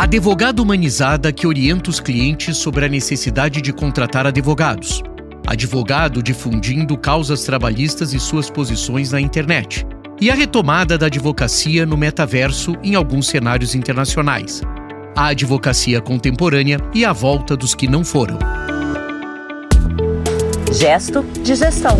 Advogada humanizada que orienta os clientes sobre a necessidade de contratar advogados. Advogado difundindo causas trabalhistas e suas posições na internet. E a retomada da advocacia no metaverso em alguns cenários internacionais. A advocacia contemporânea e a volta dos que não foram. Gesto de gestão.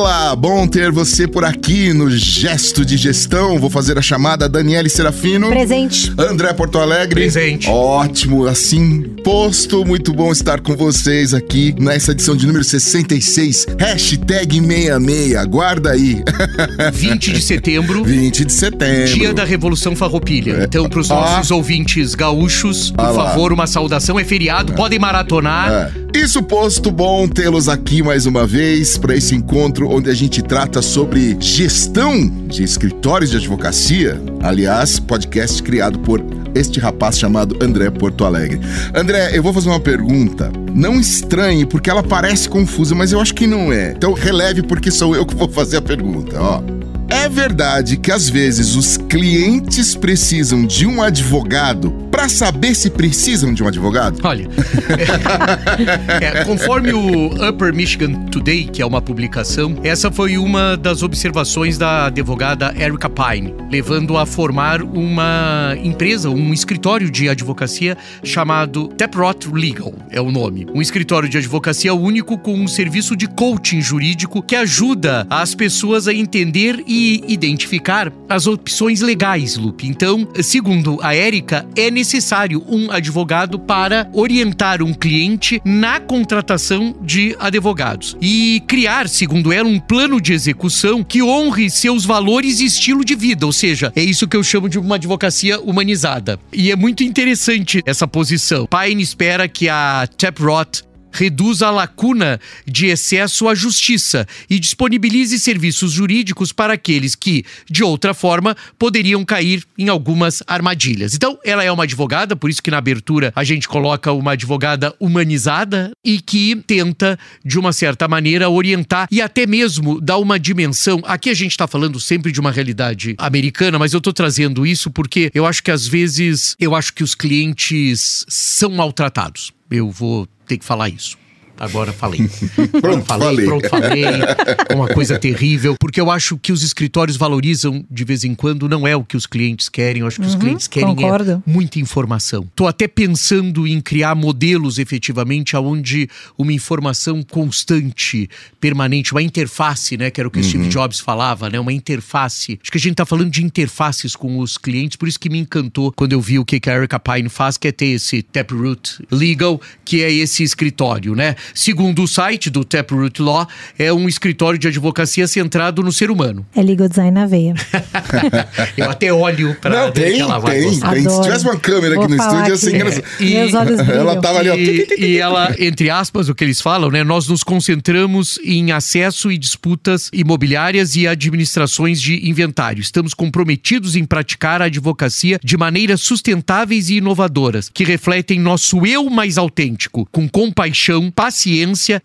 Olá, bom ter você por aqui no Gesto de Gestão. Vou fazer a chamada Daniele Serafino. Presente. André Porto Alegre. Presente. Ótimo, assim posto. Muito bom estar com vocês aqui nessa edição de número 66. Hashtag 66. Guarda aí. 20 de setembro. 20 de setembro. Dia da Revolução Farroupilha. Então, para os Ah. nossos ouvintes gaúchos, por Ah favor, uma saudação. É feriado, podem maratonar. É. Isso posto, bom tê-los aqui mais uma vez para esse encontro onde a gente trata sobre gestão de escritórios de advocacia. Aliás, podcast criado por este rapaz chamado André Porto Alegre. André, eu vou fazer uma pergunta. Não estranhe, porque ela parece confusa, mas eu acho que não é. Então releve porque sou eu que vou fazer a pergunta, ó. É verdade que às vezes os clientes precisam de um advogado para saber se precisam de um advogado? Olha, é, conforme o Upper Michigan Today, que é uma publicação, essa foi uma das observações da advogada Erica Pine, levando a formar uma empresa, um escritório de advocacia chamado Taprot Legal, é o nome. Um escritório de advocacia único com um serviço de coaching jurídico que ajuda as pessoas a entender e identificar as opções legais, Lupe. Então, segundo a Érica, é necessário um advogado para orientar um cliente na contratação de advogados e criar, segundo ela, um plano de execução que honre seus valores e estilo de vida, ou seja, é isso que eu chamo de uma advocacia humanizada. E é muito interessante essa posição. Pine espera que a Taprot reduza a lacuna de excesso à justiça e disponibilize serviços jurídicos para aqueles que, de outra forma, poderiam cair em algumas armadilhas. Então, ela é uma advogada, por isso que na abertura a gente coloca uma advogada humanizada e que tenta, de uma certa maneira, orientar e até mesmo dar uma dimensão. Aqui a gente está falando sempre de uma realidade americana, mas eu estou trazendo isso porque eu acho que às vezes eu acho que os clientes são maltratados. Eu vou ter que falar isso. Agora falei. Pronto, falei, falei. pronto, falei. Uma coisa terrível. Porque eu acho que os escritórios valorizam de vez em quando, não é o que os clientes querem. Eu acho que os clientes querem é muita informação. Tô até pensando em criar modelos efetivamente aonde uma informação constante, permanente, uma interface, né? Que era o que o Steve Jobs falava, né? Uma interface. Acho que a gente tá falando de interfaces com os clientes, por isso que me encantou quando eu vi o que que a Erica Pine faz, que é ter esse Taproot Legal, que é esse escritório, né? Segundo o site do Taproot Law, é um escritório de advocacia centrado no ser humano. É legal design na veia. Eu até olho pra Não, ver tem, que ela vai tem, tem. Se tivesse uma câmera Vou aqui no estúdio, assim, engraçado. E- Meus olhos brilham. Ela tava ali, ó. E, e ela, entre aspas, o que eles falam, né? Nós nos concentramos em acesso e disputas imobiliárias e administrações de inventário. Estamos comprometidos em praticar a advocacia de maneiras sustentáveis e inovadoras, que refletem nosso eu mais autêntico, com compaixão, paciência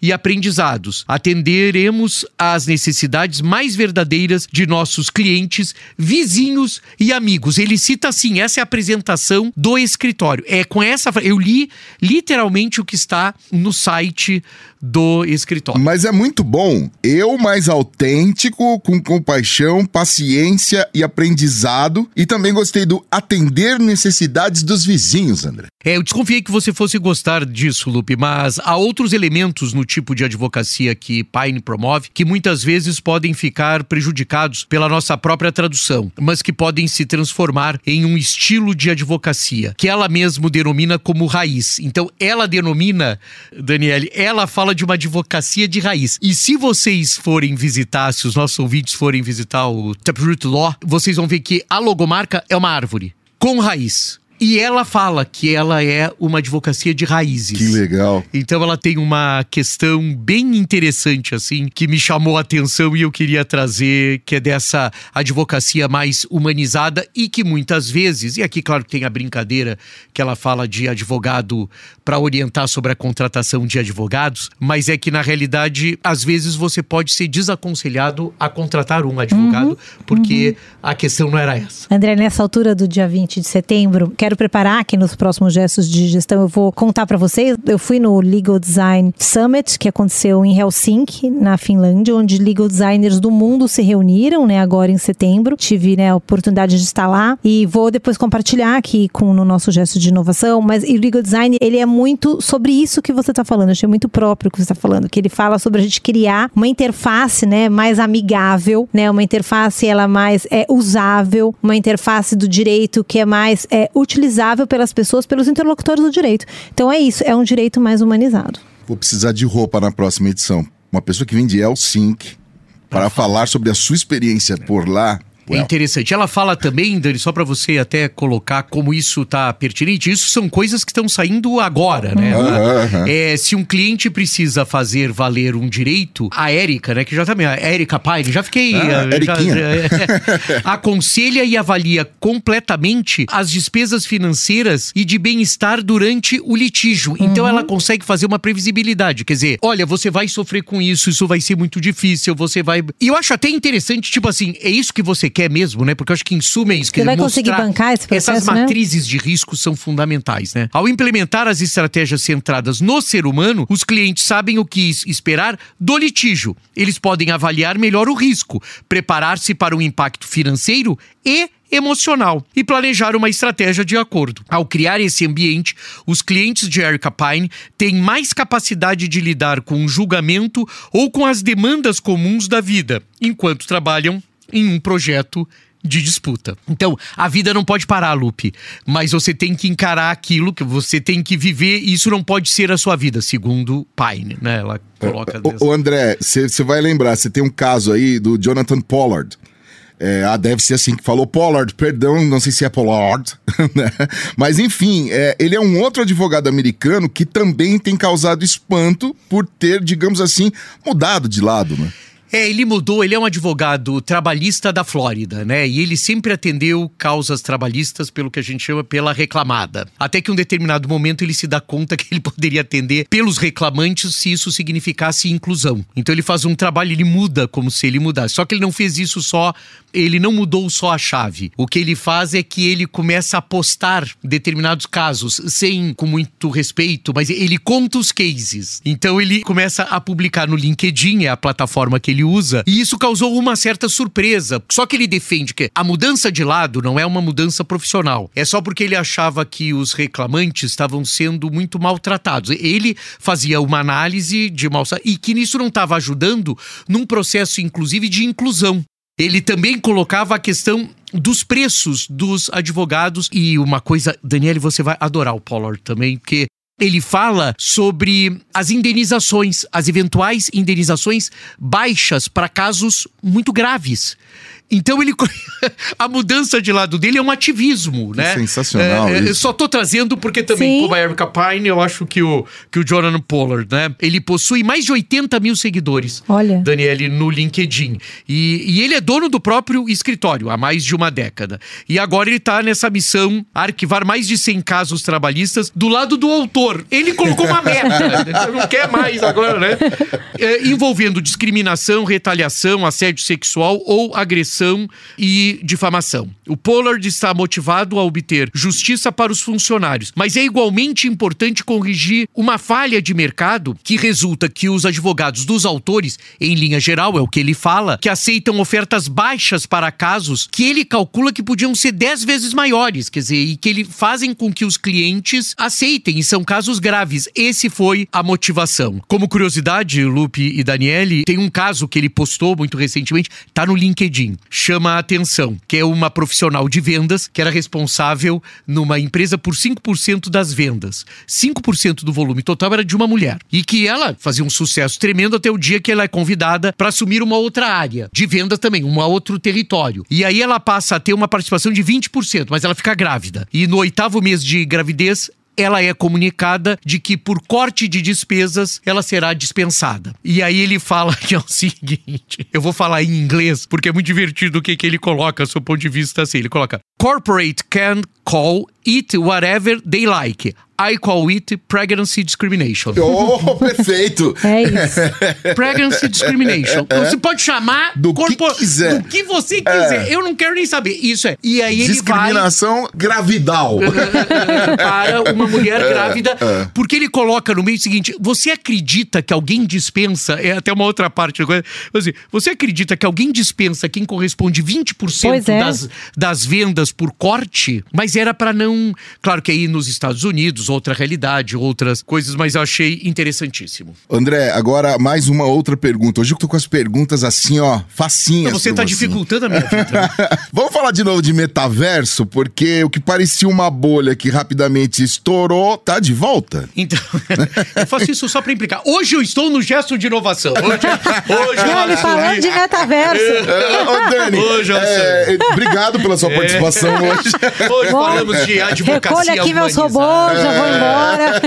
e aprendizados. Atenderemos às necessidades mais verdadeiras de nossos clientes, vizinhos e amigos. Ele cita assim: essa é a apresentação do escritório. É com essa. Eu li literalmente o que está no site do escritório. Mas é muito bom. Eu mais autêntico, com compaixão, paciência e aprendizado. E também gostei do atender necessidades dos vizinhos, André. É, eu desconfiei que você fosse gostar disso, Lupe, mas há outros elementos no tipo de advocacia que Pine promove que muitas vezes podem ficar prejudicados pela nossa própria tradução, mas que podem se transformar em um estilo de advocacia, que ela mesmo denomina como raiz. Então, ela denomina, Daniele, ela fala de uma advocacia de raiz. E se vocês forem visitar, se os nossos ouvintes forem visitar o Taproot Law, vocês vão ver que a logomarca é uma árvore com raiz. E ela fala que ela é uma advocacia de raízes. Que legal. Então ela tem uma questão bem interessante, assim, que me chamou a atenção e eu queria trazer, que é dessa advocacia mais humanizada e que muitas vezes, e aqui, claro que tem a brincadeira que ela fala de advogado para orientar sobre a contratação de advogados, mas é que na realidade, às vezes você pode ser desaconselhado a contratar um advogado, uhum, porque uhum. a questão não era essa. André, nessa altura do dia 20 de setembro, quero preparar que nos próximos gestos de gestão eu vou contar para vocês. Eu fui no Legal Design Summit, que aconteceu em Helsinki, na Finlândia, onde legal designers do mundo se reuniram, né, agora em setembro. Tive né, a oportunidade de estar lá e vou depois compartilhar aqui com no nosso gesto de inovação. Mas o legal design, ele é muito sobre isso que você está falando. Eu achei muito próprio o que você está falando, que ele fala sobre a gente criar uma interface, né, mais amigável, né, uma interface ela mais é usável, uma interface do direito que é mais é, utilizável pelas pessoas, pelos interlocutores do direito. Então é isso, é um direito mais humanizado. Vou precisar de roupa na próxima edição. Uma pessoa que vem de Helsinki para falar sobre a sua experiência por lá é interessante. Ela fala também, Dani, só para você até colocar como isso tá pertinente, isso são coisas que estão saindo agora, né? Uhum. É, se um cliente precisa fazer valer um direito, a Érica, né, que já também, tá a Érica Paine, já fiquei... Ah, já, é, aconselha e avalia completamente as despesas financeiras e de bem-estar durante o litígio. Então, uhum. Então ela consegue fazer uma previsibilidade, quer dizer, olha, você vai sofrer com isso, isso vai ser muito difícil, você vai... E eu acho até interessante, tipo assim, é isso que você quer mesmo, né? Porque eu acho que em suma é isso. Você vai conseguir bancar esse processo, Essas né? matrizes de risco são fundamentais, né? Ao implementar as estratégias centradas no ser humano, os clientes sabem o que esperar do litígio. Eles podem avaliar melhor o risco, preparar-se para um impacto financeiro e emocional e planejar uma estratégia de acordo. Ao criar esse ambiente, os clientes de Erica Pine têm mais capacidade de lidar com o julgamento ou com as demandas comuns da vida, enquanto trabalham em um projeto de disputa. Então, a vida não pode parar, Lupe, mas você tem que encarar aquilo que você tem que viver e isso não pode ser a sua vida, segundo Pine, né? Ela coloca. O, André, você vai lembrar, você tem um caso aí do Jonathan Pollard. É, ah, deve ser assim que falou Pollard, perdão, não sei se é Pollard, né? Mas enfim, é, ele é um outro advogado americano que também tem causado espanto por ter, digamos assim, mudado de lado, né? É, ele mudou, ele é um advogado trabalhista da Flórida, né? E ele sempre atendeu causas trabalhistas pelo que a gente chama pela reclamada. Até que um determinado momento ele se dá conta que ele poderia atender pelos reclamantes se isso significasse inclusão. Então ele faz um trabalho, ele muda como se ele mudasse. Só que ele não fez isso só, ele não mudou só a chave. O que ele faz é que ele começa a postar determinados casos, sem com muito respeito, mas ele conta os cases. Então ele começa a publicar no LinkedIn, é a plataforma que ele usa, e isso causou uma certa surpresa. Só que ele defende que a mudança de lado não é uma mudança profissional. É só porque ele achava que os reclamantes estavam sendo muito maltratados. Ele fazia uma análise de mal e que nisso não estava ajudando num processo, inclusive, de inclusão. Ele também colocava a questão dos preços dos advogados. E uma coisa, Daniele, você vai adorar o Pollard também, porque ele fala sobre as indenizações, as eventuais indenizações baixas para casos muito graves. Então ele a mudança de lado dele é um ativismo, que né? Sensacional. É, é, só tô trazendo porque também, Sim. como a Erica Pine, eu acho que o, que o Jonathan Pollard, né? Ele possui mais de 80 mil seguidores. Olha. Daniele, no LinkedIn. E, e ele é dono do próprio escritório há mais de uma década. E agora ele tá nessa missão arquivar mais de 100 casos trabalhistas do lado do autor. Ele colocou uma meta. não quer mais agora, né? É, envolvendo discriminação, retaliação, assédio sexual ou agressão corrupção e difamação. O Pollard está motivado a obter justiça para os funcionários, mas é igualmente importante corrigir uma falha de mercado que resulta que os advogados dos autores, em linha geral, é o que ele fala, que aceitam ofertas baixas para casos que ele calcula que podiam ser 10 vezes maiores, quer dizer, e que ele fazem com que os clientes aceitem, e são casos graves. Esse foi a motivação. Como curiosidade, Lupe e Daniele, tem um caso que ele postou muito recentemente, tá no LinkedIn chama a atenção, que é uma profissional de vendas que era responsável numa empresa por 5% das vendas. 5% do volume total era de uma mulher. E que ela fazia um sucesso tremendo até o dia que ela é convidada para assumir uma outra área de venda também, um outro território. E aí ela passa a ter uma participação de 20%, mas ela fica grávida. E no oitavo mês de gravidez, ela é comunicada de que por corte de despesas ela será dispensada. E aí ele fala que é o seguinte, eu vou falar em inglês porque é muito divertido o que, que ele coloca seu ponto de vista assim. Ele coloca: Corporate can call it whatever they like. I call it pregnancy discrimination. Oh, perfeito! É isso. Pregnancy discrimination. Você pode chamar Do que quiser. do que você quiser. Eu não quero nem saber. Isso é. E aí ele vai Discriminação gravidal. para uma mulher É, grávida, porque ele coloca no meio o seguinte: você acredita que alguém dispensa? É até uma outra parte da coisa. Assim, você acredita que alguém dispensa quem corresponde 20% Pois é. das, das vendas por corte? Mas era para não. Claro que aí nos Estados Unidos, outra realidade, outras coisas, mas eu achei interessantíssimo. André, agora mais uma outra pergunta. Hoje eu tô com as perguntas assim, ó, facinhas. Você tá dificultando a minha vida. Vamos falar de novo de metaverso, porque o que parecia uma bolha que rapidamente estourou, tá de volta. Então, eu faço isso só pra implicar. Hoje eu estou no gesto de inovação. Hoje, hoje eu Não, ele falando de metaverso. É, Ô, Dani, Hoje eu é, obrigado pela sua participação hoje. Hoje Bom, falamos de advocacia Recolha aqui meus humanizada. robôs, já vou embora.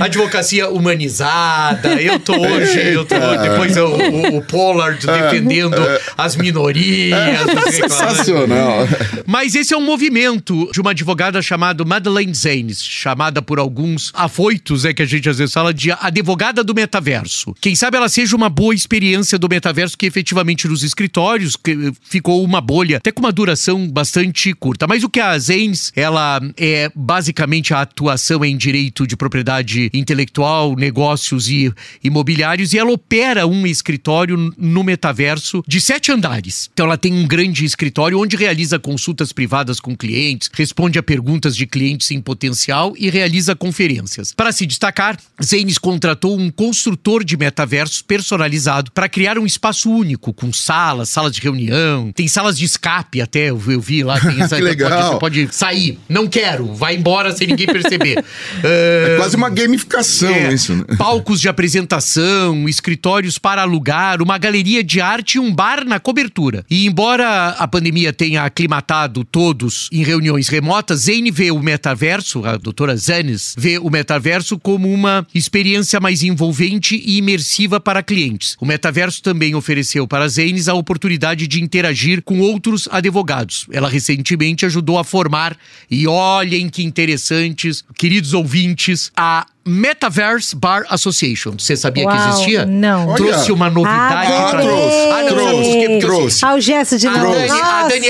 Advocacia humanizada. Eu tô hoje, eu tô depois o, o, o Pollard defendendo as minorias. reclamantes. Sensacional. Mas esse é um movimento de uma advogada chamada Madeleine Zanes, chamada por alguns afoitos, é que a gente às vezes fala de advogada do metaverso. Quem sabe ela seja uma boa experiência do metaverso que efetivamente nos escritórios que ficou uma bolha, até com uma duração bastante curta. Mas o que a Zanes, ela é basicamente a atuação em direito de propriedade intelectual, negócios e imobiliários e ela opera um escritório no metaverso de sete andares. Então ela tem um grande escritório onde realiza consultas privadas com clientes, responde a perguntas de clientes em potencial e realiza conferências. Para se destacar, Zanes contratou um construtor de metaversos personalizado para criar um espaço único, com salas, salas de reunião, tem salas de escape até, eu, eu vi lá, tem essa, Que legal. Pode, você pode sair, não quero, vai embora sem ninguém perceber. É Ah, quase uma gamificação é, isso, né? Palcos de apresentação, escritórios para alugar, uma galeria de arte e um bar na cobertura. E embora a pandemia tenha aclimatado todos em reuniões remotas, Zane vê o metaverso, a doutora Zanes, vê o metaverso como uma experiência mais envolvente e imersiva para clientes. O metaverso também ofereceu para Zanes a oportunidade de interagir com outros advogados. Ela recentemente ajudou a formar, e olhem que interessantes, queridos ouvintes, a Metaverse Bar Association. Você sabia que Uau, existia? não. Olha. Trouxe uma novidade Ah, pra trouxe, Ah, não, trouxe, trouxe. Ah, o gesto de A novo. Dani-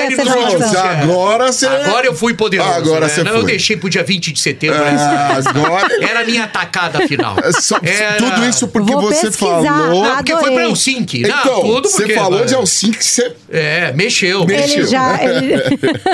a é nos muito últimos- boa. Agora você. Agora eu fui poderoso. Agora né? você Não, foi. Eu deixei pro dia 20 de setembro. Ah, agora. Era a minha tacada final. É só- Era- Tudo isso porque Vou você pesquisar. falou. Ah, Porque foi pra Helsinki. Não, Então, tudo você porque- falou de Helsinki que você. É, mexeu. Mexeu. Ele já. ele-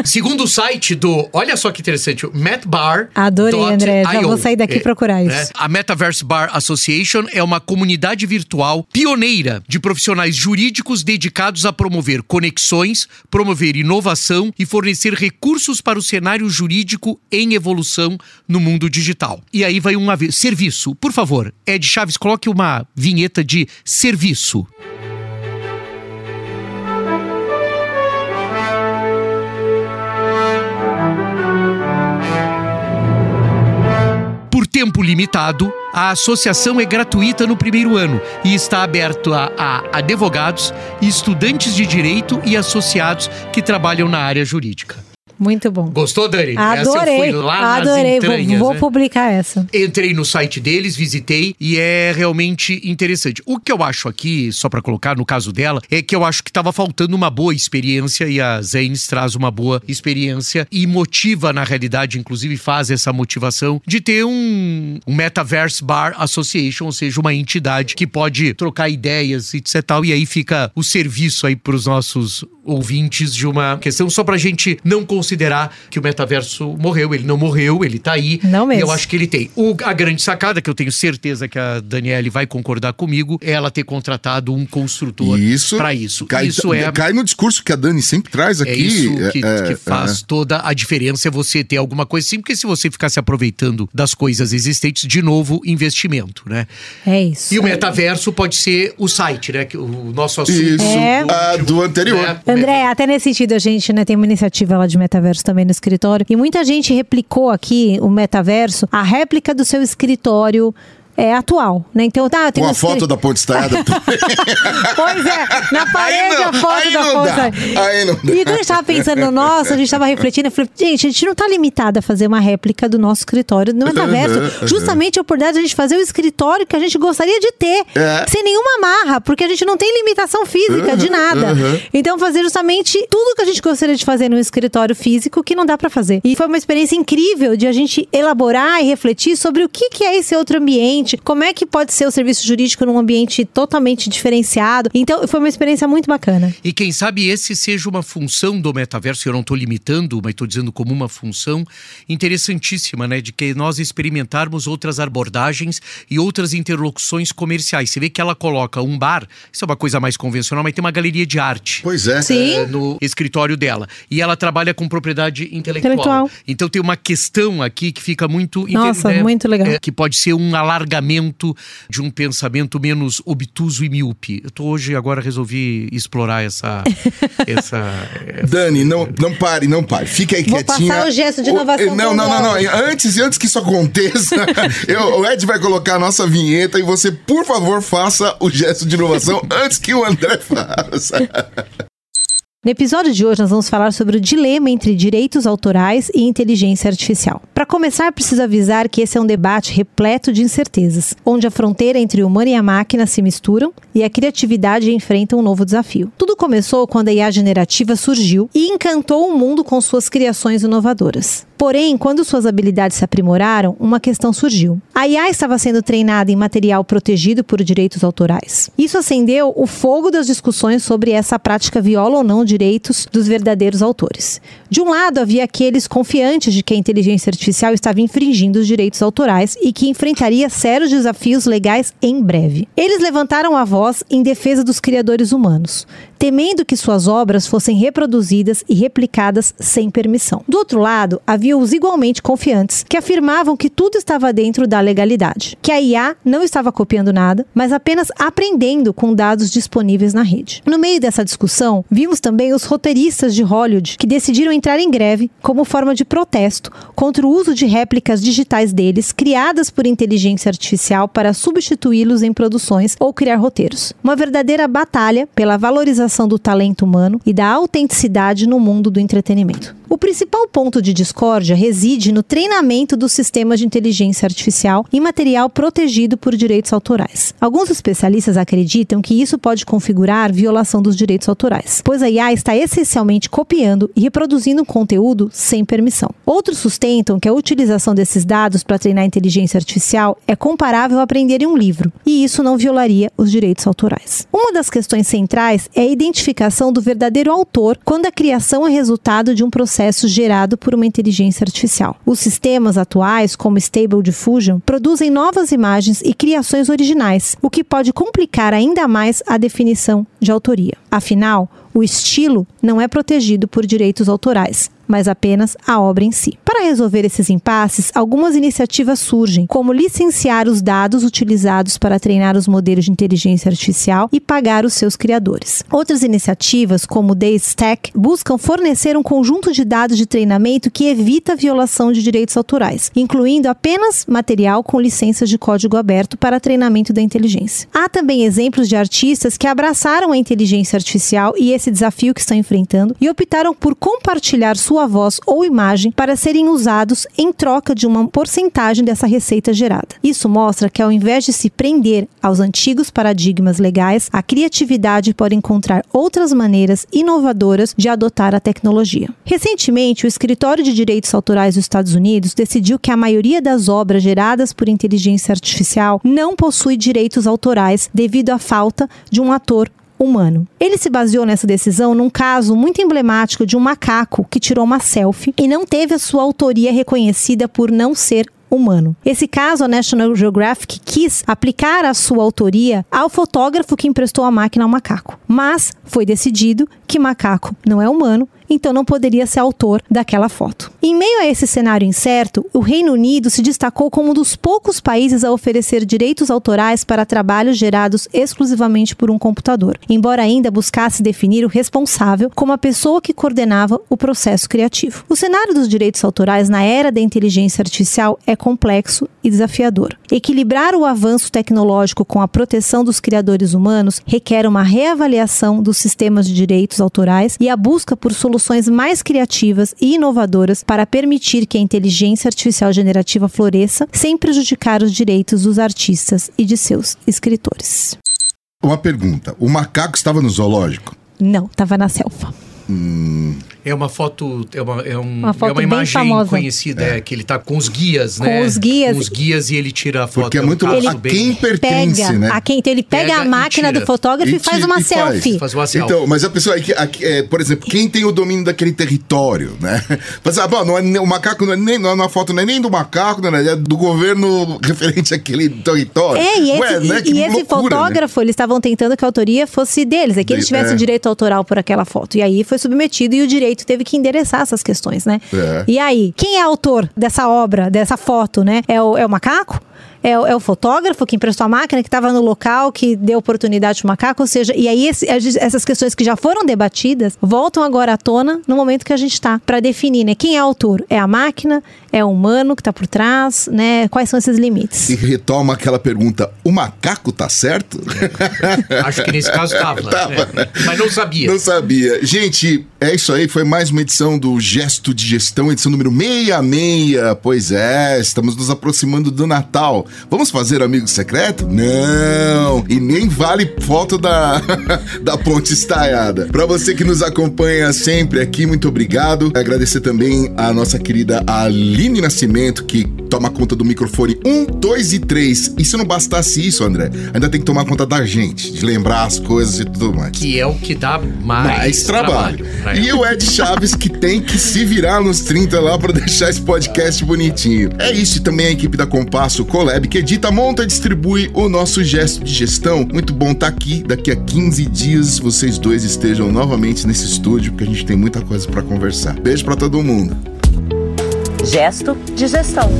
Segundo o site do. Olha só que interessante, o MetBar. Adorei, André. Já vou sair daqui procurar isso. A Metaverse Bar Association é uma comunidade virtual pioneira de profissionais jurídicos dedicados a promover conexões, promover inovação e fornecer recursos para o cenário jurídico em evolução no mundo digital. E aí vai um. Serviço. Por favor, Ed Chaves, coloque uma vinheta de serviço. Tempo limitado, a associação é gratuita no primeiro ano e está aberta a, a advogados, estudantes de direito e associados que trabalham na área jurídica. Muito bom. Gostou, Dani? Essa eu Adorei. fui lá Adorei. nas Vou, entranhas, vou né? publicar essa. Entrei no site deles, visitei e é realmente interessante. O que eu acho aqui, só pra colocar no caso dela, é que eu acho que tava faltando uma boa experiência e a Zanes traz uma boa experiência e motiva, na realidade, inclusive faz essa motivação de ter um, um Metaverse Bar Association, ou seja, uma entidade que pode trocar ideias e etc. Tal, e aí fica o serviço aí pros nossos ouvintes de uma questão só pra gente não considerar que o metaverso morreu. Ele não morreu, ele tá aí. Não mesmo. E eu acho que ele tem. O, a grande sacada, que eu tenho certeza que a Daniele vai concordar comigo, é ela ter contratado um construtor Isso. para isso. Cai, isso é cai no discurso que a Dani sempre traz aqui. é isso que, é, que faz toda a diferença é você ter alguma coisa assim, porque se você ficar se aproveitando das coisas existentes, de novo, investimento, né? É isso. E o metaverso pode ser o site, né? Que o nosso assunto. Isso, É. ah, do anterior. né? André, até nesse sentido, a gente né, tem uma iniciativa lá de metaverso também no escritório. E muita gente replicou aqui o metaverso, a réplica do seu escritório. É atual, né? Então, tá, tem Com um a foto da ponte estaiada. Pois é, na parede não, a foto da ponte. aí não dá. E quando a gente tava pensando, nossa, a gente tava refletindo, eu falei, gente, a gente não tá limitado a fazer uma réplica do nosso escritório no metaverso. Uhum, uhum. Justamente a oportunidade de a gente fazer o escritório que a gente gostaria de ter, É. sem nenhuma amarra, porque a gente não tem limitação física de nada. uhum. Então, fazer justamente tudo que a gente gostaria de fazer no escritório físico que não dá pra fazer. E foi uma experiência incrível de a gente elaborar e refletir sobre o que, que é esse outro ambiente, como é que pode ser o serviço jurídico num ambiente totalmente diferenciado. Então, foi uma experiência muito bacana. E quem sabe esse seja uma função do metaverso, eu não estou limitando, mas estou dizendo como uma função interessantíssima, né? De que nós experimentarmos outras abordagens e outras interlocuções comerciais. Você vê que ela coloca um bar, isso é uma coisa mais convencional, mas tem uma galeria de arte. Pois é. Sim. é, no escritório dela. E ela trabalha com propriedade intelectual. Intelectual. Então tem uma questão aqui que fica muito. Nossa, né, muito legal. é, que pode ser um alargamento de um pensamento menos obtuso e míope. Eu tô hoje, agora resolvi explorar essa. essa Dani, não, não pare, não pare. Fica aí Vou quietinha. passar o gesto de O- inovação Não, não, não, não. global. Antes, antes que isso aconteça, eu- o Ed vai colocar a nossa vinheta e você, por favor, faça o gesto de inovação antes que o André faça. No episódio de hoje, nós vamos falar sobre o dilema entre direitos autorais e inteligência artificial. Para começar, preciso avisar que esse é um debate repleto de incertezas, onde a fronteira entre o humano e a máquina se misturam e a criatividade enfrenta um novo desafio. Tudo começou quando a IA generativa surgiu e encantou o mundo com suas criações inovadoras. Porém, quando suas habilidades se aprimoraram, uma questão surgiu. A IA estava sendo treinada em material protegido por direitos autorais. Isso acendeu o fogo das discussões sobre essa prática viola ou não direitos dos verdadeiros autores. De um lado, havia aqueles confiantes de que a inteligência artificial estava infringindo os direitos autorais e que enfrentaria sérios desafios legais em breve. Eles levantaram a voz em defesa dos criadores humanos, temendo que suas obras fossem reproduzidas e replicadas sem permissão. Do outro lado, havia os igualmente confiantes, que afirmavam que tudo estava dentro da legalidade, que a IA não estava copiando nada, mas apenas aprendendo com dados disponíveis na rede. No meio dessa discussão, vimos também os roteiristas de Hollywood que decidiram entrar em greve como forma de protesto contra o uso de réplicas digitais deles criadas por inteligência artificial para substituí-los em produções ou criar roteiros. Uma verdadeira batalha pela valorização do talento humano e da autenticidade no mundo do entretenimento. O principal ponto de discórdia reside no treinamento dos sistemas de inteligência artificial em material protegido por direitos autorais. Alguns especialistas acreditam que isso pode configurar violação dos direitos autorais, pois a IA está essencialmente copiando e reproduzindo conteúdo sem permissão. Outros sustentam que a utilização desses dados para treinar inteligência artificial é comparável a aprender em um livro, e isso não violaria os direitos autorais. Uma das questões centrais é identificação do verdadeiro autor quando a criação é resultado de um processo gerado por uma inteligência artificial. Os sistemas atuais, como Stable Diffusion, produzem novas imagens e criações originais, o que pode complicar ainda mais a definição de autoria. Afinal, o estilo não é protegido por direitos autorais, mas apenas a obra em si. Para resolver esses impasses, algumas iniciativas surgem, como licenciar os dados utilizados para treinar os modelos de inteligência artificial e pagar os seus criadores. Outras iniciativas, como o Daystack, buscam fornecer um conjunto de dados de treinamento que evita a violação de direitos autorais, incluindo apenas material com licenças de código aberto para treinamento da inteligência. Há também exemplos de artistas que abraçaram a inteligência artificial e esse desafio que estão enfrentando e optaram por compartilhar sua voz ou imagem para serem usados em troca de uma porcentagem dessa receita gerada. Isso mostra que ao invés de se prender aos antigos paradigmas legais, a criatividade pode encontrar outras maneiras inovadoras de adotar a tecnologia. Recentemente, o Escritório de Direitos Autorais dos Estados Unidos decidiu que a maioria das obras geradas por inteligência artificial não possui direitos autorais devido à falta de um ator humano. Ele se baseou nessa decisão num caso muito emblemático de um macaco que tirou uma selfie e não teve a sua autoria reconhecida por não ser humano. Esse caso, a National Geographic quis aplicar a sua autoria ao fotógrafo que emprestou a máquina ao macaco. Mas foi decidido que macaco não é humano então não poderia ser autor daquela foto. Em meio a esse cenário incerto, o Reino Unido se destacou como um dos poucos países a oferecer direitos autorais para trabalhos gerados exclusivamente por um computador, embora ainda buscasse definir o responsável como a pessoa que coordenava o processo criativo. O cenário dos direitos autorais na era da inteligência artificial é complexo e desafiador. Equilibrar o avanço tecnológico com a proteção dos criadores humanos requer uma reavaliação dos sistemas de direitos autorais e a busca por soluções mais criativas e inovadoras para permitir que a inteligência artificial generativa floresça sem prejudicar os direitos dos artistas e de seus escritores. Uma pergunta: o macaco estava no zoológico? Não, estava na selva. Hum, É uma foto, é uma, é um- Uma foto é uma bem imagem famosa. conhecida, é. que ele tá com os guias, Com né? os guias. Com os guias e ele tira a foto. porque é no muito caso, a bem- quem pertence, Pega né? a quem, então ele pega, Pega a máquina do fotógrafo e, E faz uma e faz. selfie. Faz uma selfie. Então, mas a pessoa aqui, é, por exemplo, quem tem o domínio daquele território, né? Mas, ah, bom, não é, o macaco não é nem, não é uma foto não é nem do macaco, não é, é do governo referente àquele território. É, e esse, Ué, né? e- Que e esse loucura, né? fotógrafo, eles estavam tentando que a autoria fosse deles, é que eles tivessem é. direito autoral por aquela foto. E aí foi submetido e o direito teve que endereçar essas questões, né? É. E aí, quem é autor dessa obra, dessa foto, né? É o, é o macaco? É o, é o fotógrafo que emprestou a máquina, que estava no local, que deu oportunidade para o macaco? Ou seja, e aí esse- essas questões que já foram debatidas voltam agora à tona no momento que a gente está para definir, né? Quem é autor? É a máquina? É o humano que está por trás? Né? Quais são esses limites? E retoma aquela pergunta: o macaco tá certo? Acho que nesse caso tava. Tava, né? Mas não sabia. Não sabia. Gente, é isso aí. Foi mais uma edição do Gesto de Gestão, edição número 66. Pois é, estamos nos aproximando do Natal. Vamos fazer amigo secreto? Não! E nem vale foto da, da ponte estaiada. Para você que nos acompanha sempre aqui, muito obrigado. Agradecer também a nossa querida Aline Nascimento, que toma conta do microfone 1, 2 e 3. E se não bastasse isso, André, ainda tem que tomar conta da gente, de lembrar as coisas e tudo mais Que é o que dá mais, mais trabalho. pra E o Ed Chaves que tem que se virar nos 30 lá pra deixar esse podcast bonitinho. É isso e também a equipe da Compasso Collab que edita, monta e distribui o nosso gesto de gestão. Muito bom estar aqui. Daqui a 15 dias vocês dois estejam novamente nesse estúdio porque a gente tem muita coisa pra conversar. Beijo pra todo mundo. Gesto de gestão.